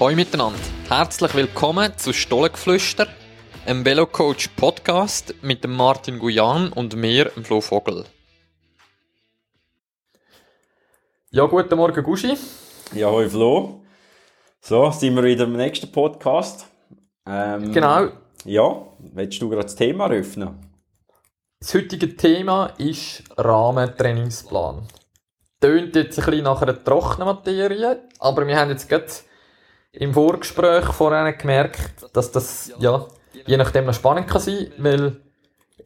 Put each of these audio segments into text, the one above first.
Hallo miteinander, herzlich willkommen zu Stollengeflüster, einem Velocoach Podcast mit dem Martin Guyan und mir, dem Flo Vogel. Ja, guten Morgen, Guschi. Ja, hoi Flo. So, sind wir wieder im nächsten Podcast. Ähm, genau. Ja, willst du gerade das Thema eröffnen? Das heutige Thema ist Rahmentrainingsplan. Tönt jetzt ein bisschen nach einer trockenen Materie, aber wir haben jetzt gerade im Vorgespräch vorhin gemerkt, dass das, ja, je nachdem noch spannend kann sein, weil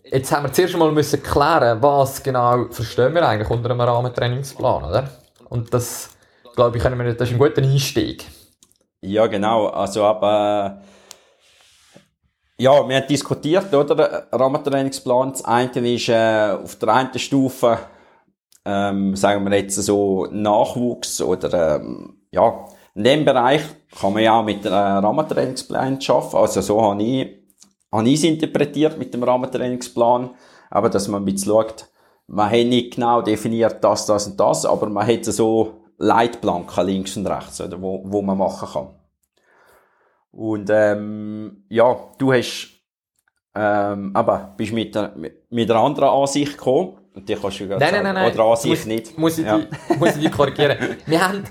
jetzt haben wir zuerst mal müssen klären, was genau verstehen wir eigentlich unter einem Rahmentrainingsplan, oder? Und das, glaube ich, können wir, das ist ein guter Einstieg. Ja, genau. Also, aber, ja, wir haben diskutiert, oder? Rahmentrainingsplan. Das eine ist, äh, auf der einen Stufe, ähm, sagen wir jetzt so Nachwuchs oder, ähm, ja, in dem Bereich kann man ja auch mit einem Rahmentrainingsplan arbeiten. Also so habe ich, habe ich es interpretiert mit dem Rahmentrainingsplan. Aber dass man bisschen schaut, man hat nicht genau definiert das, das und das, aber man hat so Leitplanken links und rechts, oder, wo, wo man machen kann. Und ähm, ja, du hast ähm, aber bist mit, der, mit einer anderen Ansicht gekommen. Und die kannst du nein, nein, nein, nein. Oder Ansicht muss, nicht. Muss ich, ja. die, muss ich die korrigieren. wir haben,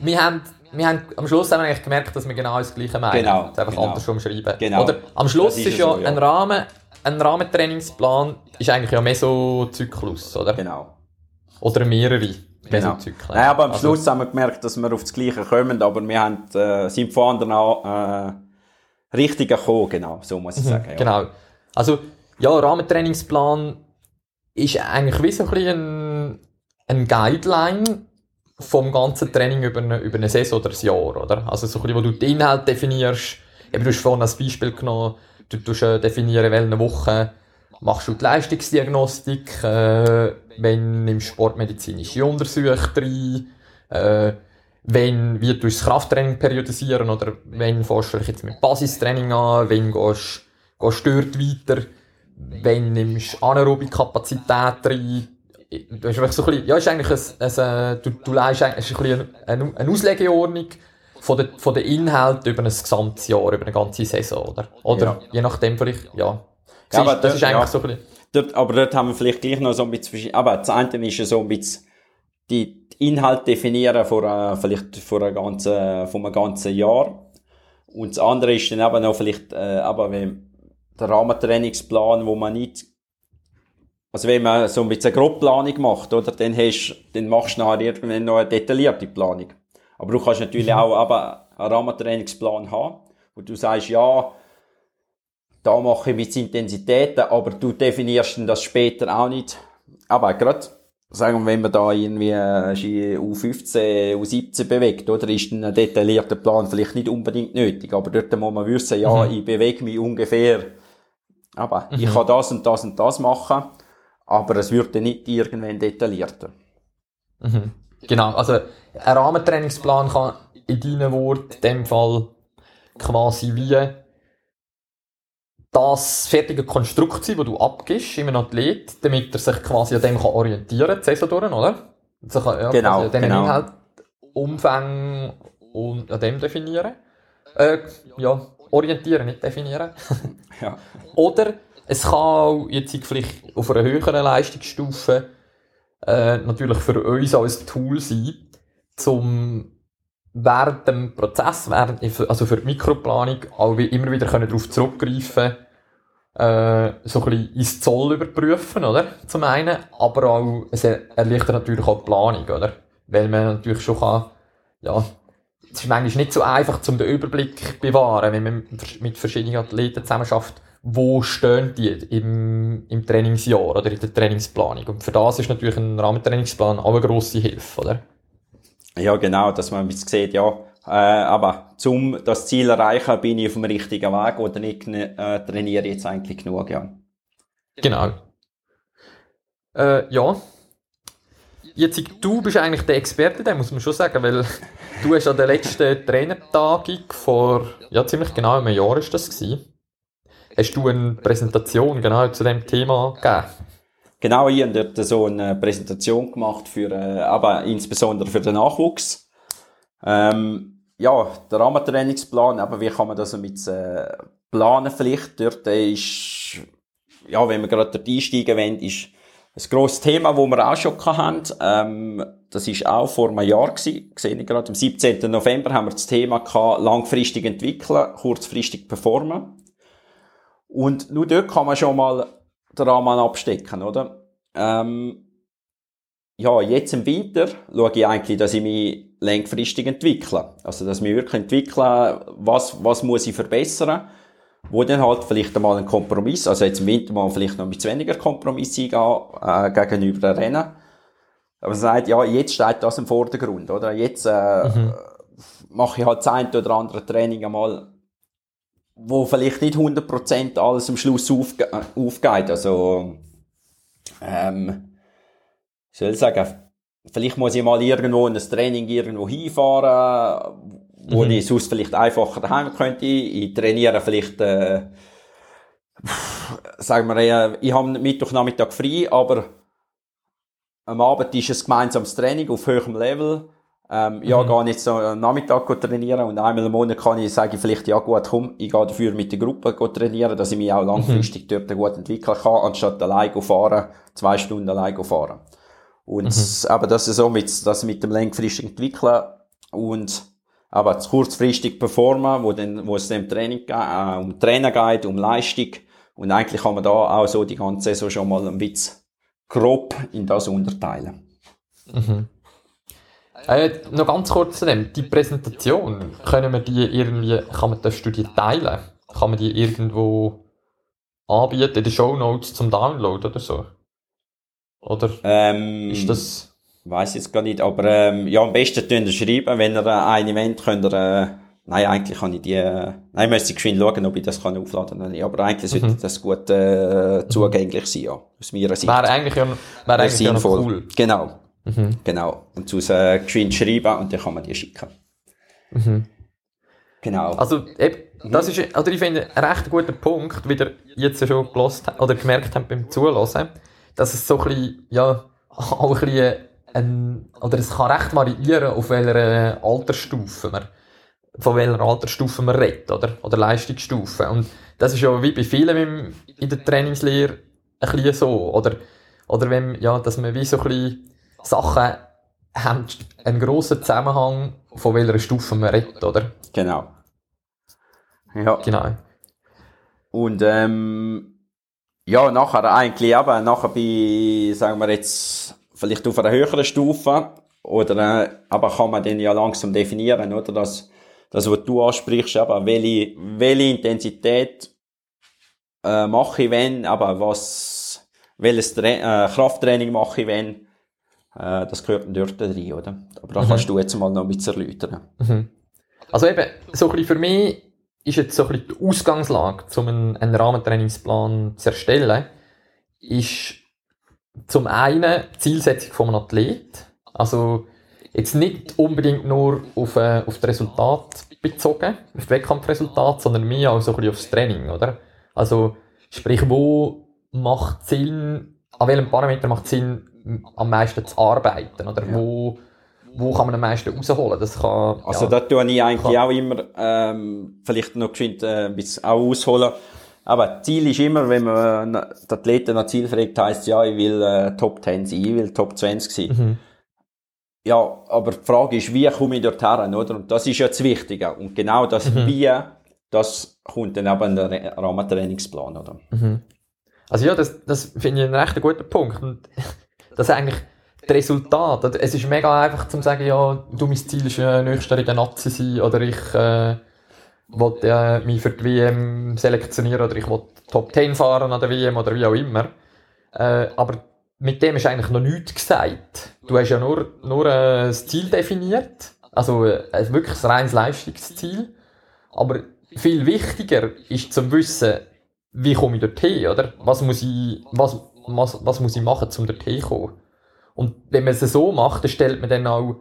wir haben wir haben, am Schluss haben wir eigentlich gemerkt, dass wir genau das Gleiche meinen. Genau. Das einfach genau. andersrum schreiben. Genau. Oder am Schluss ist, ist, ja, so, ja, ein Rahmen, ein Rahmentrainingsplan ist eigentlich ja Mesozyklus, oder? Genau. Oder mehrere genau. Mesozyklen. Nein, aber am also, Schluss haben wir gemerkt, dass wir auf das Gleiche kommen, aber wir haben, äh, sind von anderen äh, Richtungen gekommen, genau, so muss ich mhm, sagen. Ja. Genau. Also, ja, Rahmentrainingsplan ist eigentlich wie so ein bisschen ein, ein Guideline, vom ganzen Training über eine, über eine Saison oder ein Jahr, oder? Also so ein bisschen, wo du den Inhalt definierst, eben du hast vorhin als Beispiel genommen, du tust äh, definieren, welche Woche machst du die Leistungsdiagnostik, äh, wenn im sportmedizinische Untersuchung rein, äh, wenn, wie du das Krafttraining periodisieren oder wenn fährst du jetzt mit Basistraining an, wenn gehst, gehst du dort weiter, wenn nimmst du Kapazität rein, du hast so ein bisschen, ja, ist eigentlich ein, ein, äh, du, du leist eigentlich ein bisschen eine, eine Auslegeordnung von den, von den Inhalten über ein gesamtes Jahr, über eine ganze Saison, oder? Oder ja. je nachdem vielleicht, ja. ja aber das ist eigentlich ja. so ein bisschen. Dort, aber dort haben wir vielleicht gleich noch so ein bisschen, aber das eine ist ja so ein bisschen die Inhalt definieren von, äh, vielleicht von, einer ganzen, von einem ganzen Jahr. Und das andere ist dann eben noch vielleicht, äh, aber wenn der Rahmentrainingsplan, wo man nicht also wenn man so ein bisschen eine Grobplanung macht, oder, dann, hast, dann machst du nachher irgendwann noch eine detaillierte Planung. Aber du kannst natürlich mhm. auch aber einen Rahmentrainingsplan haben, wo du sagst, ja, da mache ich mit Intensitäten, aber du definierst das später auch nicht. Aber gerade, sagen wir, wenn man da irgendwie U15, U17 bewegt, oder, ist ein detaillierter Plan vielleicht nicht unbedingt nötig. Aber dort muss man wissen, ja, mhm. ich bewege mich ungefähr, aber mhm. ich kann das und das und das machen aber es wird dann nicht irgendwann detaillierter. Mhm. Genau, also ein Rahmentrainingsplan kann in deinen Worten in dem Fall quasi wie das fertige Konstrukt sein, das du abgibst in einem Athlet, damit er sich quasi an dem kann orientieren kann, die Saison durch, oder? Sich ja, genau, an genau. Inhalt, Umfang und an dem definieren. Äh, ja, orientieren, nicht definieren. ja. Oder es kann auch jetzt vielleicht auf einer höheren Leistungsstufe äh, natürlich für uns als Tool sein, zum während dem Prozess, während, also für die Mikroplanung, auch immer wieder darauf zurückgreifen äh, so ein bisschen ins Zoll überprüfen, oder? Zum einen, aber auch, es erleichtert natürlich auch die Planung, oder? Weil man natürlich schon kann, ja, es ist manchmal nicht so einfach, um den Überblick zu bewahren, wenn man mit verschiedenen Athleten zusammen schafft wo stehen die im, im Trainingsjahr oder in der Trainingsplanung. Und für das ist natürlich ein Rahmentrainingsplan auch eine grosse Hilfe, oder? Ja, genau, dass man sieht, ja, äh, aber zum das Ziel erreichen, bin ich auf dem richtigen Weg oder nicht äh, trainiere ich jetzt eigentlich genug, ja. Genau. Äh, ja. Jetzt, du bist eigentlich der Experte, der muss man schon sagen, weil du hast an der letzten Trainertagung vor, ja, ziemlich genau einem Jahr ist das gewesen hast du eine Präsentation genau zu dem Thema gegeben? Genau, ich habe dort so eine Präsentation gemacht für, äh, aber insbesondere für den Nachwuchs. Ähm, ja, der Rahmentrainingsplan, aber wie kann man das mit äh, planen vielleicht? Dort ist, ja, wenn wir gerade dort einsteigen wollen, ist ein grosses Thema, das wir auch schon hatten. Ähm, das ist auch vor einem Jahr gewesen. Sehe ich gerade. Am 17. November haben wir das Thema gehabt, langfristig entwickeln, kurzfristig performen. Und nur dort kann man schon mal den Rahmen abstecken, oder? Ähm, ja, jetzt im Winter schaue ich eigentlich, dass ich mich langfristig entwickle. Also, dass ich mich wirklich entwickle, was, was muss ich verbessern, wo dann halt vielleicht einmal ein Kompromiss, also jetzt im Winter mal vielleicht noch mit weniger Kompromiss eingehen, äh, gegenüber dem Rennen. Aber man sagt, ja, jetzt steht das im Vordergrund, oder? Jetzt, äh, mhm. mache ich halt das eine oder andere Training einmal, wo vielleicht nicht 100% alles am Schluss aufge aufgeht. Also, ähm, ich soll sagen, vielleicht muss ich mal irgendwo in ein Training irgendwo hinfahren, wo mhm. ich sonst vielleicht einfacher daheim könnte. Ich trainiere vielleicht, äh, sagen wir, ich habe Mittwochnachmittag frei, aber am Abend ist es gemeinsames Training auf höherem Level. Ähm, ja, mhm. gehe jetzt so am Nachmittag trainieren und einmal im Monat kann ich sagen, vielleicht, ja gut, komm, ich gehe dafür mit der Gruppe trainieren, dass ich mich auch langfristig mhm. dort gut entwickeln kann, anstatt allein zu fahren, zwei Stunden allein zu fahren. Und mhm. aber das ist so mit, das mit dem langfristigen Entwickeln und aber kurzfristig performen, wo dann, wo es dem Training geht, äh, um Trainer geht, um Leistung. Und eigentlich kann man da auch so die ganze Saison schon mal ein bisschen grob in das unterteilen. Mhm. Äh, noch ganz kurz zu dem, die Präsentation, können wir die irgendwie, kann man das Studie teilen? Kann man die irgendwo anbieten in den Show Notes zum Download oder so? Oder ähm, ist das... Weiß jetzt gar nicht, aber ähm, ja, am besten tun schreiben, wenn ihr äh, ein Event könnt ihr, äh, nein, eigentlich kann ich die, äh, nein, müsste ich geschwind schauen, ob ich das kann aufladen kann, aber eigentlich mhm. sollte das gut äh, zugänglich sein, ja, aus meiner Sicht. Wäre eigentlich ja, wäre eigentlich sinnvoll. Ja cool. Genau, mhm. genau. Und zu äh, geschwind schreiben und dann kann man die schicken. Mhm. Genau. Also, eben, das ist, oder ich finde, ein recht guter Punkt, wie ihr jetzt schon gelost, oder gemerkt habt beim Zulassen, dass es so ein bisschen, ja, auch ein bisschen ein, oder es kann recht variieren, auf welcher Altersstufe man, von welcher Altersstufe man redet, oder? Oder Leistungsstufe. Und das ist ja wie bei vielen in der Trainingslehre ein bisschen so, oder? Oder wenn, ja, dass man wie so ein bisschen Sachen haben einen grossen Zusammenhang, von welcher Stufe man redet, oder? Genau. Ja. Genau. Und, ähm, ja, nachher eigentlich eben, nachher bei, sagen wir jetzt, vielleicht auf einer höheren Stufe, oder, äh, aber kann man den ja langsam definieren, oder, das, das, was du ansprichst, aber welche, welche Intensität, äh, mache ich wenn, aber was, welches Tra äh, Krafttraining mache ich wenn, äh, das gehört dort rein, oder? Aber da mhm. kannst du jetzt mal noch ein bisschen erläutern. Mhm. Also eben, so ein bisschen für mich, ist jetzt so ein bisschen die Ausgangslage, um einen, einen Rahmentrainingsplan zu erstellen, ist zum einen die Zielsetzung von einem Athlet. Also jetzt nicht unbedingt nur auf, äh, auf das Resultat bezogen, auf das Wettkampfresultat, sondern mehr auch so ein bisschen aufs Training, oder? Also sprich, wo macht Sinn, an welchem Parameter macht Sinn, am meisten zu arbeiten, oder? Ja. Wo wo kann man am meisten rausholen? Das kann, also ja, da tue ich eigentlich kann. auch immer, ähm, vielleicht noch geschwind äh, ein bisschen auch ausholen. Aber Ziel ist immer, wenn man die Athleten nach Ziel fragt, heisst ja, ich will äh, Top 10 sein, ich will Top 20 sein. Mhm. Ja, aber die Frage ist, wie komme ich dort her, oder? Und das ist ja das Wichtige. Und genau das mhm. Wie, das kommt dann eben in den Rahmentrainingsplan, oder? Mhm. Also ja, das, das finde ich einen recht guten Punkt. Und das eigentlich, das Resultat, es ist mega einfach zu sagen, ja, du, mein Ziel ist äh, nächstes Jahr in der Nazi sein, oder ich äh, will äh, mich für die WM selektionieren, oder ich will Top 10 fahren an der WM, oder wie auch immer. Äh, aber mit dem ist eigentlich noch nichts gesagt. Du hast ja nur, nur äh, das Ziel definiert, also äh, wirklich ein reines Leistungsziel. Aber viel wichtiger ist zu wissen, wie komme ich dorthin, oder? Was muss ich, was, was, was muss ich machen, um dorthin zu kommen? Und wenn man es so macht, dann stellt man dann auch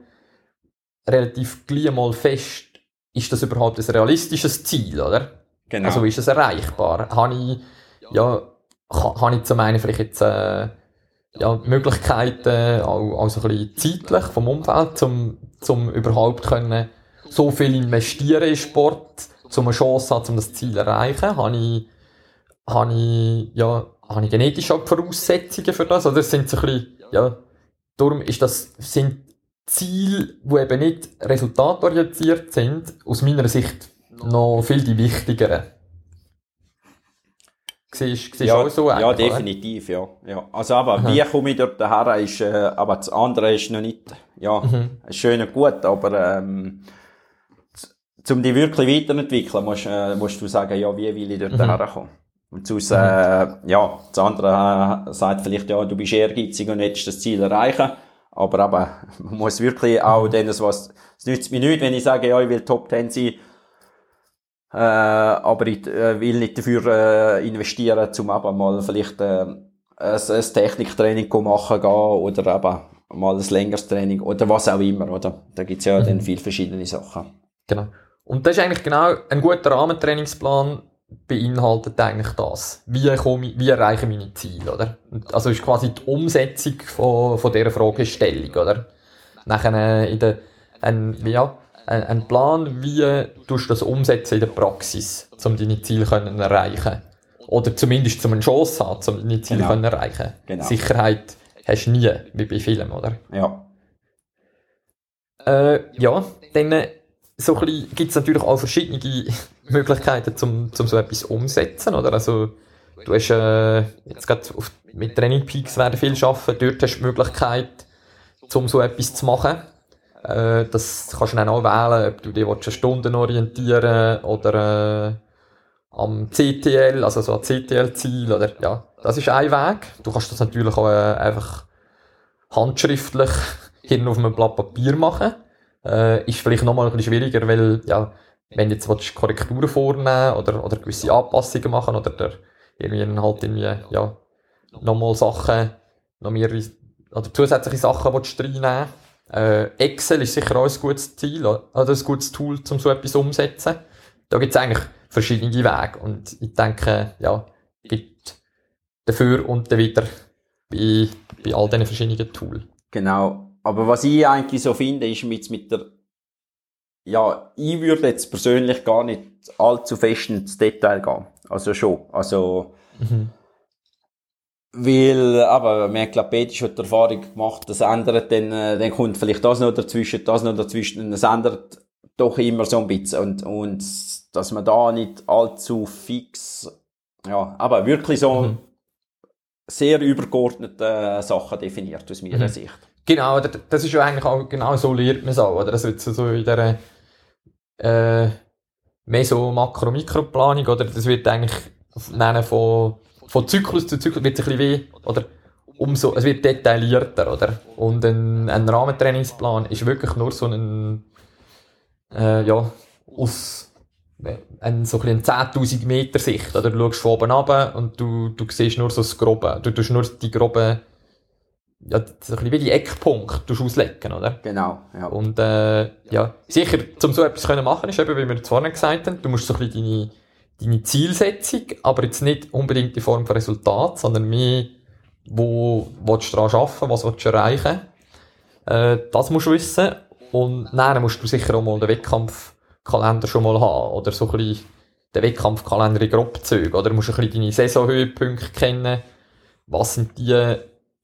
relativ gleich mal fest, ist das überhaupt ein realistisches Ziel, oder? Genau. Also ist es erreichbar? Habe ich, ja, habe ich zum einen vielleicht jetzt, äh, ja, Möglichkeiten, auch, auch so ein bisschen zeitlich vom Umfeld, zum, zum überhaupt können, so viel investieren in Sport, um eine Chance haben, um das Ziel zu erreichen? Habe ich, habe ich, ja, habe ich genetisch auch Voraussetzungen für das? Oder sind so ein bisschen, ja, darum ist das, sind Ziele, die eben nicht resultatorientiert sind, aus meiner Sicht noch viel die wichtigeren. Siehst, siehst ja, auch so Ja, definitiv, ja. ja. Also aber, Aha. wie komme ich dort her, ist, äh, aber das andere ist noch nicht, ja, mhm. schön und gut, aber, ähm, um dich wirklich weiterentwickeln, musst, äh, musst du sagen, ja, wie will ich dort mhm. herkommen? Und sonst, äh, ja, das andere äh, sagt vielleicht, ja, du bist ehrgeizig und willst das Ziel erreichen. Aber aber man muss wirklich auch mhm. dann, was, es nützt mir nicht, wenn ich sage, ja, ich will Top 10 sein, äh, aber ich äh, will nicht dafür äh, investieren, um aber mal vielleicht äh, ein, ein Techniktraining machen gehen oder eben mal ein längeres Training oder was auch immer, oder? Da gibt's ja mhm. dann viele verschiedene Sachen. Genau. Und das ist eigentlich genau ein guter Rahmentrainingsplan beinhaltet eigentlich das. Wie komme wie erreiche ich meine Ziele, oder? Also ist quasi die Umsetzung von, von dieser Fragestellung, oder? Nachher äh, in der, ein, ja, ein, ein Plan, wie tust du das umsetzen in der Praxis, um deine Ziele können erreichen Oder zumindest zum eine Chance haben, um deine Ziele genau. können erreichen genau. Sicherheit hast du nie, wie bei Filmen, oder? Ja. Äh, ja, dann äh, so gibt es natürlich auch verschiedene Möglichkeiten, um, um so etwas umzusetzen, oder? Also, du hast, äh, jetzt gerade mit Training Peaks werden viel arbeiten, dort hast du die Möglichkeit, um so etwas zu machen. Äh, das kannst du dann auch wählen, ob du dich Stunden orientieren oder, äh, am CTL, also so ein CTL-Ziel, oder, ja. Das ist ein Weg. Du kannst das natürlich auch äh, einfach handschriftlich hier auf einem Blatt Papier machen. Äh, ist vielleicht nochmal ein bisschen schwieriger, weil, ja, wenn jetzt willst, Korrekturen vornehmen oder, oder gewisse Anpassungen machen oder der, irgendwie halt irgendwie, ja, nochmal Sachen, noch mehrere, oder zusätzliche Sachen willst reinnehmen. Äh, Excel ist sicher auch ein gutes Ziel, oder ein gutes Tool, um so etwas umzusetzen. Da gibt es eigentlich verschiedene Wege und ich denke, ja, gibt dafür und dann wieder bei, bei all diesen verschiedenen Tools. Genau. Aber was ich eigentlich so finde, ist mit, mit der ja, ich würde jetzt persönlich gar nicht allzu fest ins Detail gehen. Also schon. Also, mhm. weil, aber wir haben, glaube ich, schon die Erfahrung gemacht, das ändert dann, äh, dann kommt vielleicht das noch dazwischen, das noch dazwischen, und es ändert doch immer so ein bisschen. Und, und, dass man da nicht allzu fix, ja, aber wirklich so mhm. sehr übergeordnete Sachen definiert, aus meiner mhm. Sicht. Genau, das ist ja eigentlich auch, genau so lernt man es auch, oder? Das wird so in der, äh, mehr so Makro-Mikroplanung, oder das wird eigentlich nennen von, von Zyklus zu Zyklus wird es ein bisschen wie, oder umso, es wird detaillierter, oder? Und ein, ein Rahmentrainingsplan ist wirklich nur so ein, äh, ja, aus, ein, so ein 10.000 Meter Sicht, oder? Du schaust von oben ab und du, du siehst nur so das Grobe, du tust nur die groben ja, so ein bisschen wie die Eckpunkte auslegen, oder? Genau, ja. Und, äh, ja, sicher, um so etwas können machen, ist eben, wie wir vorhin gesagt haben, du musst so ein bisschen deine, deine Zielsetzung, aber jetzt nicht unbedingt in Form von Resultat, sondern mehr, wo willst du daran arbeiten, was willst du erreichen, äh, das musst du wissen. Und dann musst du sicher auch mal den Wettkampfkalender schon mal haben, oder so ein bisschen den Wettkampfkalender in Grobzügen, oder du musst ein bisschen deine Saisonhöhepunkte kennen, was sind die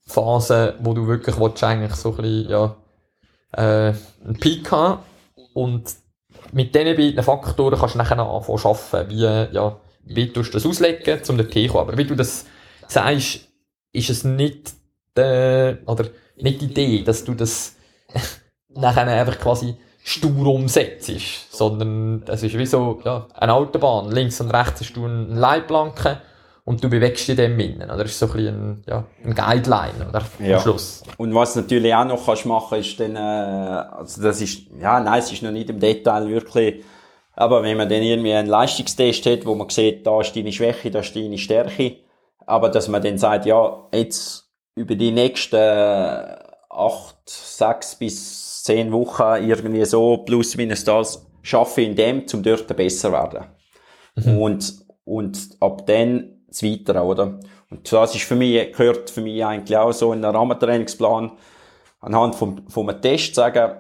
Phase, wo du wirklich willst, eigentlich so ein bisschen, ja, äh, einen Peak haben und mit diesen beiden Faktoren kannst du nachher anfangen zu arbeiten, wie, ja, wie du das auslegen, um dorthin zu. Aber wie du das sagst, ist es nicht, äh, oder nicht die Idee, dass du das nachher einfach quasi stur umsetzt, sondern es ist wie so, ja, eine Autobahn. Links und rechts hast du eine Leitplanke und du bewegst dich dem innen, oder? Das ist so ein bisschen ein, ja, ein Guideline, oder? Ja. Am Schluss. Und was natürlich auch noch kannst machen, ist dann, äh, also das ist, ja, nein, es ist noch nicht im Detail wirklich, aber wenn man dann irgendwie einen Leistungstest hat, wo man sieht, da ist deine Schwäche, da ist deine Stärke, aber dass man dann sagt, ja, jetzt über die nächsten acht, sechs bis zehn Wochen irgendwie so plus minus das schaffe in dem, zum dort besser werden. Mhm. Und, und ab dann das oder? Und das ist für mich, gehört für mich eigentlich auch so in einen Rahmentrainingsplan, anhand vom, vom Test sagen,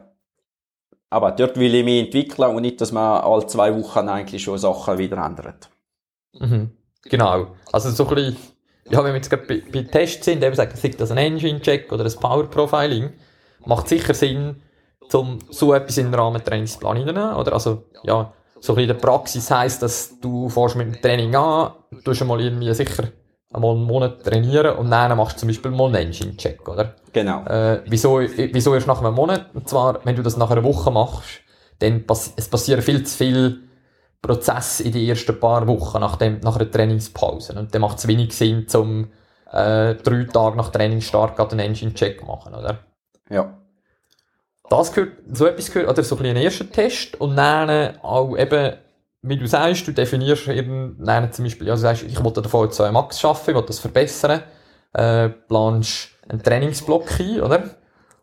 aber dort will ich mich entwickeln und nicht, dass man alle zwei Wochen eigentlich schon Sachen wieder ändert. Mhm. Genau. Also so ein bisschen, ja, wenn wir jetzt gerade bei, bei Tests sind, eben sagen, sei das ein Engine-Check oder ein Power-Profiling, macht sicher Sinn, um so etwas in den Rahmentrainingsplan hineinzunehmen, oder? Also, ja, so ein bisschen in der Praxis heisst, dass du fährst mit dem Training an, du schon mal irgendwie sicher einmal einen Monat trainieren und dann machst du zum Beispiel mal einen Engine-Check, oder? Genau. Äh, wieso, wieso erst nach einem Monat? Und zwar, wenn du das nach einer Woche machst, dann pass es passieren viel zu viele Prozesse in den ersten paar Wochen nach, dem, nach einer Trainingspause. Und dann macht es wenig Sinn, zum äh, drei Tage nach Trainingsstart einen Engine-Check machen, oder? Ja. Das gehört, so etwas gehört, oder so ein, ein erster Test und dann auch eben wie du sagst, du definierst eben, nein, zum Beispiel, also sagst, ich wollte davon jetzt Max schaffen, ich will das verbessern, äh, planst einen Trainingsblock ein, oder?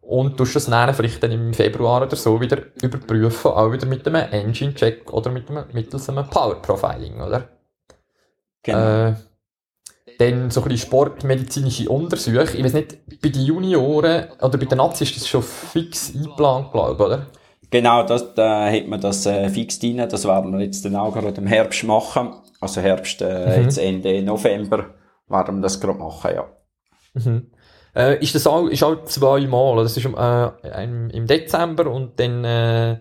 Und tust das dann vielleicht dann im Februar oder so wieder überprüfen, auch wieder mit einem Engine-Check oder mit einem, mittels einem Power-Profiling, oder? Genau. Äh, dann so ein bisschen sportmedizinische Untersuchungen. Ich weiß nicht, bei den Junioren oder bei den Nazis ist das schon fix eingeplant, glaube ich, oder? Genau, das, da hat man das äh, fix drin. Das werden wir jetzt dann auch gerade im Herbst machen. Also Herbst, äh, mhm. jetzt Ende November werden wir das gerade machen, ja. Mhm. Äh, ist das auch, ist auch zweimal, oder? Das ist äh, im, im Dezember und dann äh,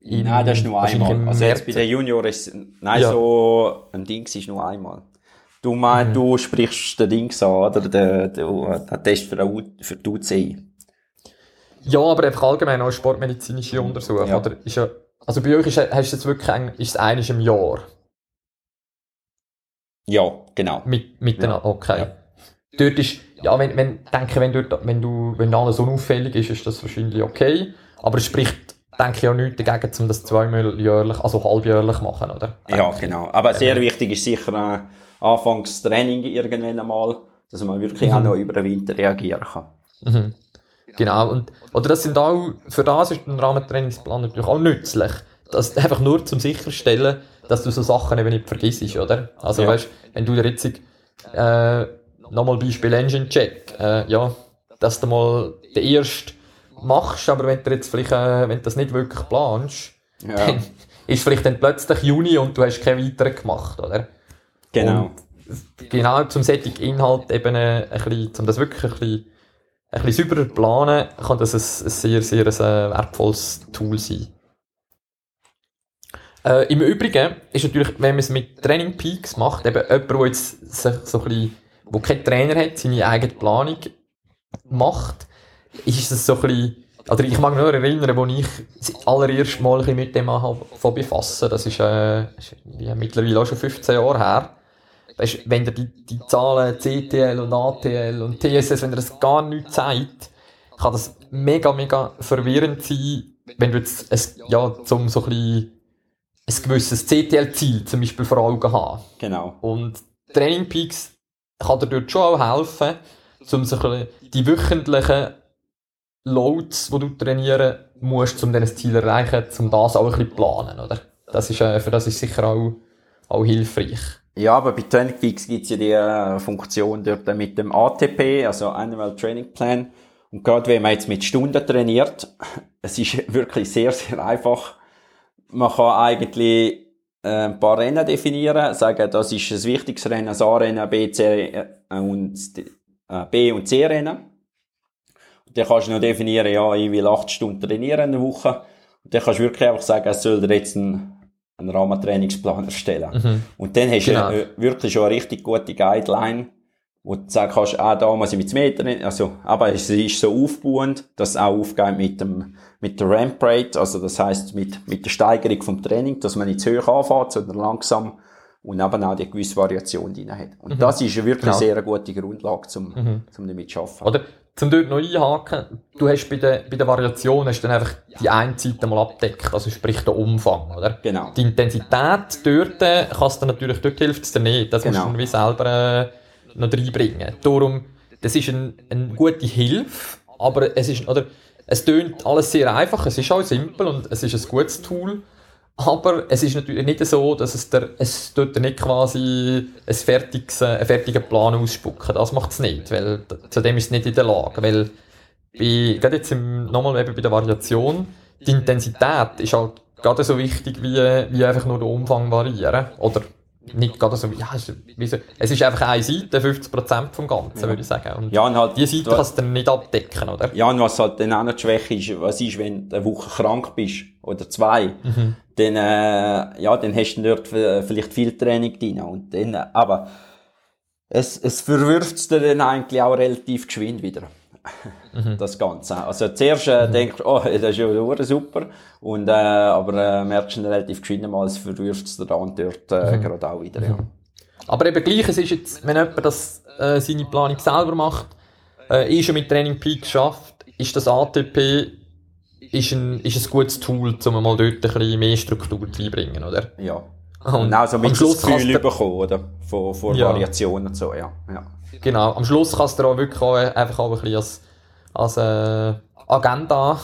im, Nein, das ist nur einmal. Also jetzt bei den Junioren ist, nein, ja. so ein Ding ist nur einmal. Du meinst, mhm. du sprichst den Dings an, oder? Den, den, den Test für, für die UCI. Ja, aber einfach allgemein auch sportmedizinische Untersuchungen, ja. oder? Ist ja, also bei euch ist, hast du jetzt wirklich ein, ist es eines im Jahr? Ja, genau. Mit, mit ja. okay. Ja. Dort ist, ja, wenn, wenn, denke, wenn dort, wenn du, wenn alles so unauffällig ist, ist das wahrscheinlich okay. Aber es spricht, denke ich, auch nichts dagegen, um das zweimal jährlich, also halbjährlich machen, oder? Ja, genau. Aber sehr äh, wichtig ist sicher, äh, anfangs Training irgendwann einmal, dass man wirklich mhm. auch noch über den Winter reagieren kann. Mhm. Genau, und, oder das sind auch, für das ist ein Rahmentrainingsplan natürlich auch nützlich. Das einfach nur zum sicherstellen, dass du so Sachen eben nicht vergisst, oder? Also, ja. weißt, wenn du dir jetzt, äh, nochmal Beispiel Engine Check, äh, ja, dass du mal den ersten machst, aber wenn du jetzt vielleicht, äh, wenn du das nicht wirklich planst, ja. dann ist vielleicht dann plötzlich Juni und du hast keinen weiteren gemacht, oder? Genau. Und genau zum solchen Inhalt eben ein bisschen, um das wirklich ein bisschen ein bisschen sauberer planen, kann das ein, sehr, sehr ein, äh, wertvolles Tool sein. Äh, Im Übrigen ist natürlich, wenn man es mit Training Peaks macht, eben jemand, der jetzt so, so ein bisschen, wo kein Trainer hat, seine eigene Planung macht, ist es so ein bisschen, oder ich mag mich nur erinnern, wo ich das allererste Mal mit dem befassen Das ist, äh, ist mittlerweile auch schon 15 Jahre her weißt, wenn dir die, die Zahlen CTL und ATL und TSS, wenn dir das gar nicht zeigt, kann das mega, mega verwirrend sein, wenn du jetzt, ein, ja, zum so ein bisschen, ein gewisses CTL-Ziel zum Beispiel vor Augen haben. Genau. Und Training Peaks kann dir dort schon auch helfen, um so ein die wöchentlichen Loads, die du trainieren musst, um dieses Ziel zu erreichen, um das auch ein bisschen zu planen, oder? Das ist, äh, für das ist sicher auch, auch hilfreich. Ja, aber bei Training gibt's ja die äh, Funktion dort mit dem ATP, also Annual Training Plan. Und gerade wenn man jetzt mit Stunden trainiert, es ist wirklich sehr, sehr einfach. Man kann eigentlich äh, ein paar Rennen definieren, sagen, das ist ein wichtiges Rennen, das A-Rennen, B, C äh, und äh, B und C-Rennen. Und dann kannst du noch definieren, ja, ich will acht Stunden trainieren in der Woche. Und dann kannst du wirklich einfach sagen, es soll dir jetzt ein einen Rahmentrainingsplan erstellen. Mhm. Und dann hast genau. du wirklich schon eine richtig gute Guideline, wo du sagen kannst, ah, da muss ich mit Meter, also, aber es ist so aufbauend, dass es auch aufgeht mit dem, mit der Ramp Rate, also das heißt mit, mit der Steigerung vom Training, dass man nicht zu hoch anfängt, sondern langsam und eben auch die gewisse Variation drin hat. Und mhm. das ist wirklich genau. sehr eine gute Grundlage, zum, mhm. zum damit zu arbeiten. Oder zum dort noch einhaken, du hast bei der, bei der Variation hast dann einfach die eine Seite mal abdeckt, also sprich der Umfang, oder? Genau. Die Intensität dort äh, kannst du natürlich, dort hilft es dir nicht, das genau. musst du wie selber äh, noch reinbringen. Darum, das ist ein, eine gute Hilfe, aber es ist, oder, es tönt alles sehr einfach, es ist auch simpel und es ist ein gutes Tool, aber es ist natürlich nicht so, dass es, der, es dort nicht quasi ein fertiges, einen fertigen Plan ausspucken. Das macht es nicht, weil zu dem ist es nicht in der Lage. Weil bei, gerade jetzt im, nochmal eben bei der Variation, die Intensität ist halt gerade so wichtig, wie, wie einfach nur der Umfang variieren. Oder nicht gerade so, ja, es ist, einfach eine Seite, 50% vom Ganzen, ja. würde ich sagen. Und, ja, und halt, die Seite kannst du nicht abdecken, oder? Ja, und was halt dann auch noch schwach ist, was ist, wenn du eine Woche krank bist, oder zwei, mhm. dann, äh, ja, dann hast du dort vielleicht viel Training drin, und dann, aber, es, es verwirft es dir dann eigentlich auch relativ geschwind wieder. Mhm. Das Ganze. Also zuerst äh, mhm. denkst du, oh, das ist ja super. Und, äh, aber äh, merkst relativ geschwind mal, es verwirft es dir dann dort äh, mhm. gerade auch wieder. Ja. Mhm. Aber eben gleich, es ist jetzt, wenn jemand das, äh, seine Planung selber macht, äh, eh schon mit Training Peak schafft, ist das ATP ist ein, ist ein gutes Tool, um mal dort ein bisschen mehr Struktur reinzubringen, oder? Ja. Und auch so mit Schluss Gefühl bekommen, oder? Von, von ja. Variationen und so, ja. ja. Genau. Am Schluss kannst du auch wirklich auch, einfach auch ein bisschen als, als äh, Agenda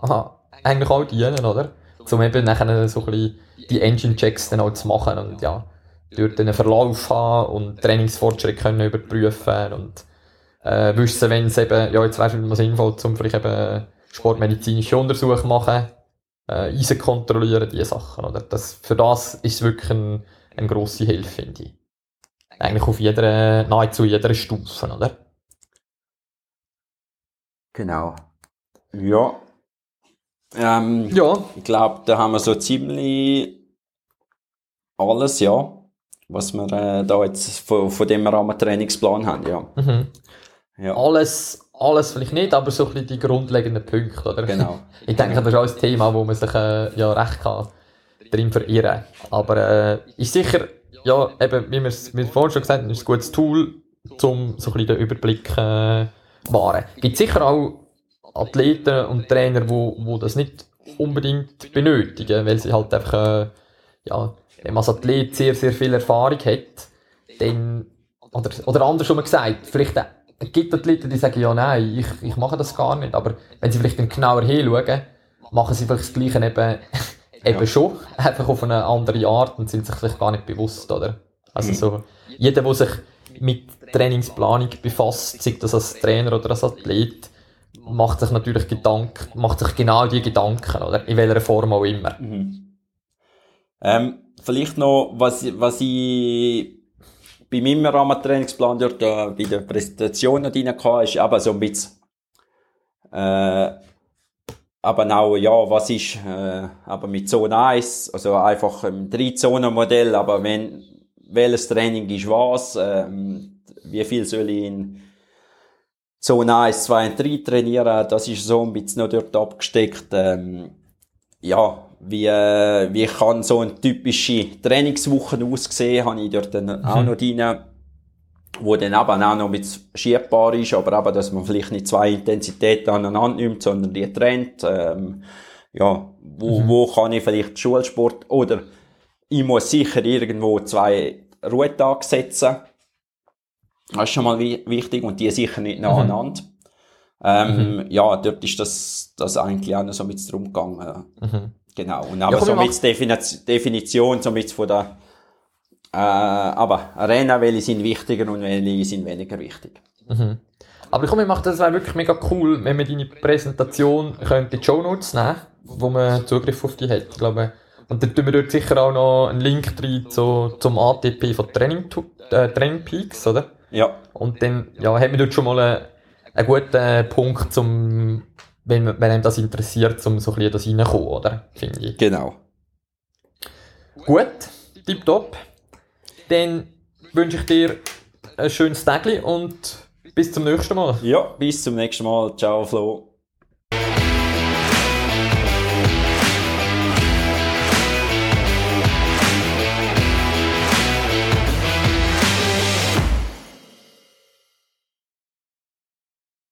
eigentlich auch dienen, oder? Um eben nachher so ein bisschen die Engine-Checks dann auch zu machen und ja, dort einen Verlauf haben und Trainingsfortschritte können überprüfen und äh, wissen, wenn es eben, ja, jetzt wäre es mal sinnvoll, um vielleicht eben sportmedizinische Untersuchungen machen, äh, Eisen kontrollieren, diese Sachen, oder? Das, für das ist es wirklich ein, eine grosse Hilfe, finde ich. Eigentlich auf jeder, nahezu jeder Stufe, oder? Genau. Ja. Ähm, ja. Ich glaube, da haben wir so ziemlich alles, ja, was wir äh, da jetzt von, von dem Rahmentrainingsplan haben, ja. Mhm. ja. Alles, alles vielleicht nicht, aber so ein bisschen die grundlegenden Punkte, oder? Genau. Ich denke, das ist auch ein Thema, wo man sich äh, ja recht kann drin verirren. Aber äh, ist sicher, ja, eben, wie wir es vorhin schon gesagt haben, ist ein gutes Tool, um so ein bisschen den Überblick äh, wahren. Gibt sicher auch Athleten und Trainer, wo, wo das nicht unbedingt benötigen, weil sie halt einfach, äh, ja, wenn man als Athlet sehr, sehr viel Erfahrung hat, dann, oder, oder andersrum gesagt, vielleicht es gibt Athleten, die sagen, ja, nein, ich, ich mache das gar nicht, aber wenn sie vielleicht dann genauer hinschauen, machen sie vielleicht das Gleiche eben, eben ja. schon, einfach auf eine andere Art und sind sich vielleicht gar nicht bewusst, oder? Also mhm. so, jeder, der sich mit Trainingsplanung befasst, sei das als Trainer oder als Athlet, macht sich natürlich Gedanken, macht sich genau die Gedanken, oder? In welcher Form auch immer. Mhm. Ähm, vielleicht noch, was, was ich bei meinem Rahmentrainingsplan dort äh, bei der Präsentation noch drin hatte, ist eben so ein bisschen, äh, aber auch, ja, was ist, äh, aber mit Zone 1, also einfach im Drei-Zonen-Modell, aber wenn, welches Training ist was, ähm, wie viel soll ich in Zone 1, 2 und 3 trainieren, das ist so ein bisschen noch dort abgesteckt, ähm, ja, wie, äh, wie kann so eine typische Trainingswoche aussehen, habe ich dort dann mhm. auch noch drin, wo dann eben auch noch mit schiebbar ist, aber eben, dass man vielleicht nicht zwei Intensitäten aneinander nimmt, sondern die trennt, ähm, ja, wo, mhm. wo kann ich vielleicht Schulsport, oder ich muss sicher irgendwo zwei Ruhetage setzen, das ist schon mal wichtig und die sicher nicht nacheinander. Mhm. Ähm, mhm. Ja, dort ist das, das eigentlich auch noch so mit drum gegangen. Mhm. Genau. Und aber ja, so mit Definition, so mit von der, äh, aber Rennen, welche sind wichtiger und welche sind weniger wichtig. Mhm. Aber ich komme, das wäre wirklich mega cool, wenn man deine Präsentation könnte die Show Notes nehmen, wo man Zugriff auf die hat, ich glaube. Und dann tun wir dort sicher auch noch einen Link rein zu, zum ATP von Training, äh, Training Peaks, oder? Ja. Und dann, ja, haben wir dort schon mal einen, einen guten Punkt zum wenn, wenn einem das interessiert, um so ein bisschen das reinkommen, oder? Finde ich. Genau. Gut, tipptopp. Dann wünsche ich dir ein schönes Tag und bis zum nächsten Mal. Ja, bis zum nächsten Mal. Ciao, Flo.